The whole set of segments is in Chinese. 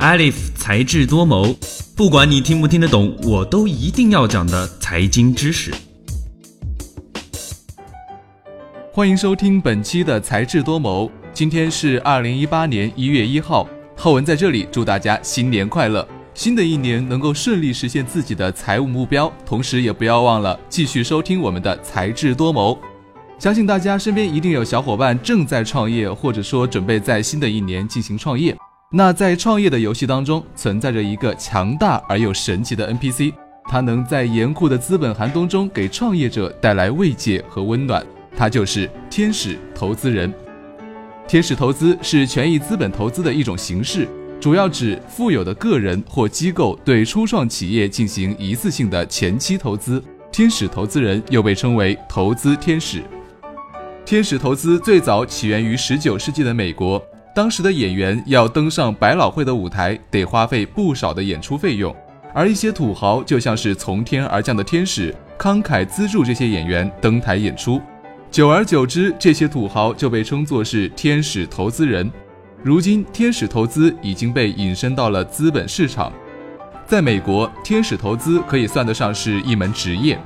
Alif 才智多谋，不管你听不听得懂，我都一定要讲的财经知识。欢迎收听本期的才智多谋，今天是二零一八年一月一号，浩文在这里祝大家新年快乐，新的一年能够顺利实现自己的财务目标，同时也不要忘了继续收听我们的才智多谋。相信大家身边一定有小伙伴正在创业，或者说准备在新的一年进行创业。那在创业的游戏当中，存在着一个强大而又神奇的 NPC，它能在严酷的资本寒冬中给创业者带来慰藉和温暖。它就是天使投资人。天使投资是权益资本投资的一种形式，主要指富有的个人或机构对初创企业进行一次性的前期投资。天使投资人又被称为投资天使。天使投资最早起源于19世纪的美国。当时的演员要登上百老汇的舞台，得花费不少的演出费用，而一些土豪就像是从天而降的天使，慷慨资助这些演员登台演出。久而久之，这些土豪就被称作是天使投资人。如今，天使投资已经被引申到了资本市场。在美国，天使投资可以算得上是一门职业，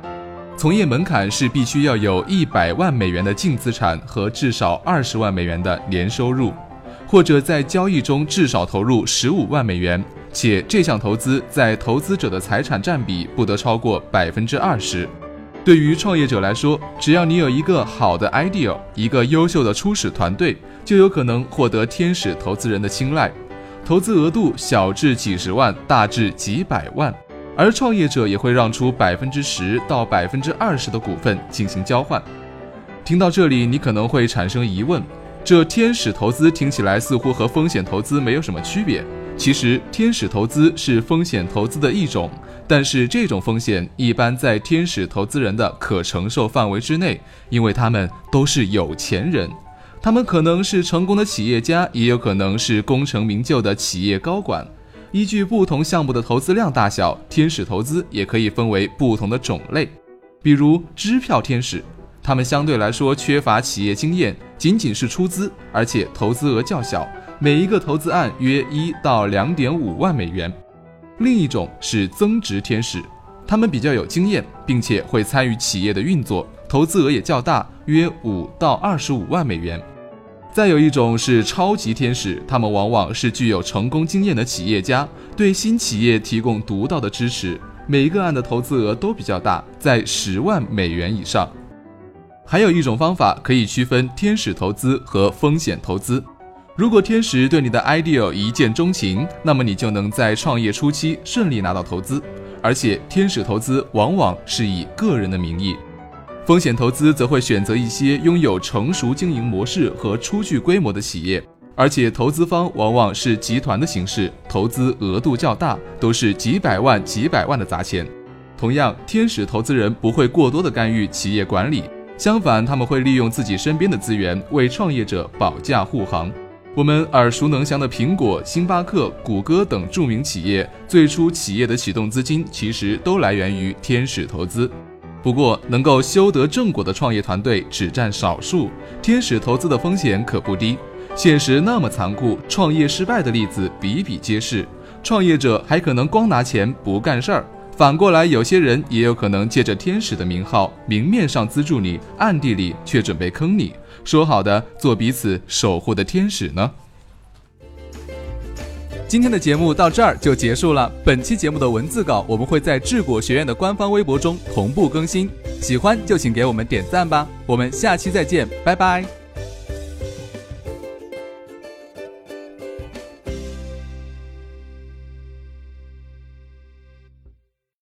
从业门槛是必须要有一百万美元的净资产和至少二十万美元的年收入。或者在交易中至少投入十五万美元，且这项投资在投资者的财产占比不得超过百分之二十。对于创业者来说，只要你有一个好的 idea，一个优秀的初始团队，就有可能获得天使投资人的青睐。投资额度小至几十万，大至几百万，而创业者也会让出百分之十到百分之二十的股份进行交换。听到这里，你可能会产生疑问。这天使投资听起来似乎和风险投资没有什么区别。其实，天使投资是风险投资的一种，但是这种风险一般在天使投资人的可承受范围之内，因为他们都是有钱人，他们可能是成功的企业家，也有可能是功成名就的企业高管。依据不同项目的投资量大小，天使投资也可以分为不同的种类，比如支票天使。他们相对来说缺乏企业经验，仅仅是出资，而且投资额较小，每一个投资案约一到两点五万美元。另一种是增值天使，他们比较有经验，并且会参与企业的运作，投资额也较大，约五到二十五万美元。再有一种是超级天使，他们往往是具有成功经验的企业家，对新企业提供独到的支持，每一个案的投资额都比较大，在十万美元以上。还有一种方法可以区分天使投资和风险投资。如果天使对你的 idea 一见钟情，那么你就能在创业初期顺利拿到投资。而且，天使投资往往是以个人的名义，风险投资则会选择一些拥有成熟经营模式和初具规模的企业，而且投资方往往是集团的形式，投资额度较大，都是几百万、几百万的砸钱。同样，天使投资人不会过多的干预企业管理。相反，他们会利用自己身边的资源为创业者保驾护航。我们耳熟能详的苹果、星巴克、谷歌等著名企业，最初企业的启动资金其实都来源于天使投资。不过，能够修得正果的创业团队只占少数，天使投资的风险可不低。现实那么残酷，创业失败的例子比比皆是。创业者还可能光拿钱不干事儿。反过来，有些人也有可能借着天使的名号，明面上资助你，暗地里却准备坑你。说好的做彼此守护的天使呢？今天的节目到这儿就结束了。本期节目的文字稿我们会在智果学院的官方微博中同步更新，喜欢就请给我们点赞吧。我们下期再见，拜拜。